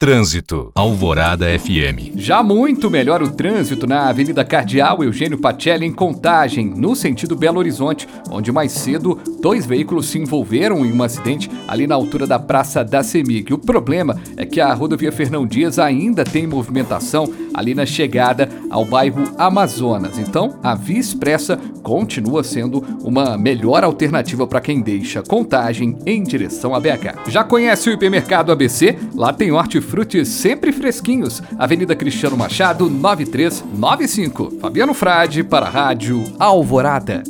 Trânsito. Alvorada FM. Já muito melhor o trânsito na Avenida Cardeal Eugênio Pacelli, em Contagem, no sentido Belo Horizonte, onde mais cedo dois veículos se envolveram em um acidente ali na altura da Praça da Semig. O problema é que a rodovia Fernão Dias ainda tem movimentação ali na chegada ao bairro Amazonas. Então, a Via Expressa continua sendo uma melhor alternativa para quem deixa Contagem em direção a BH. Já conhece o hipermercado ABC? Lá tem hortifruti sempre fresquinhos. Avenida Cristiano Machado, 9395. Fabiano Frade para a Rádio Alvorada.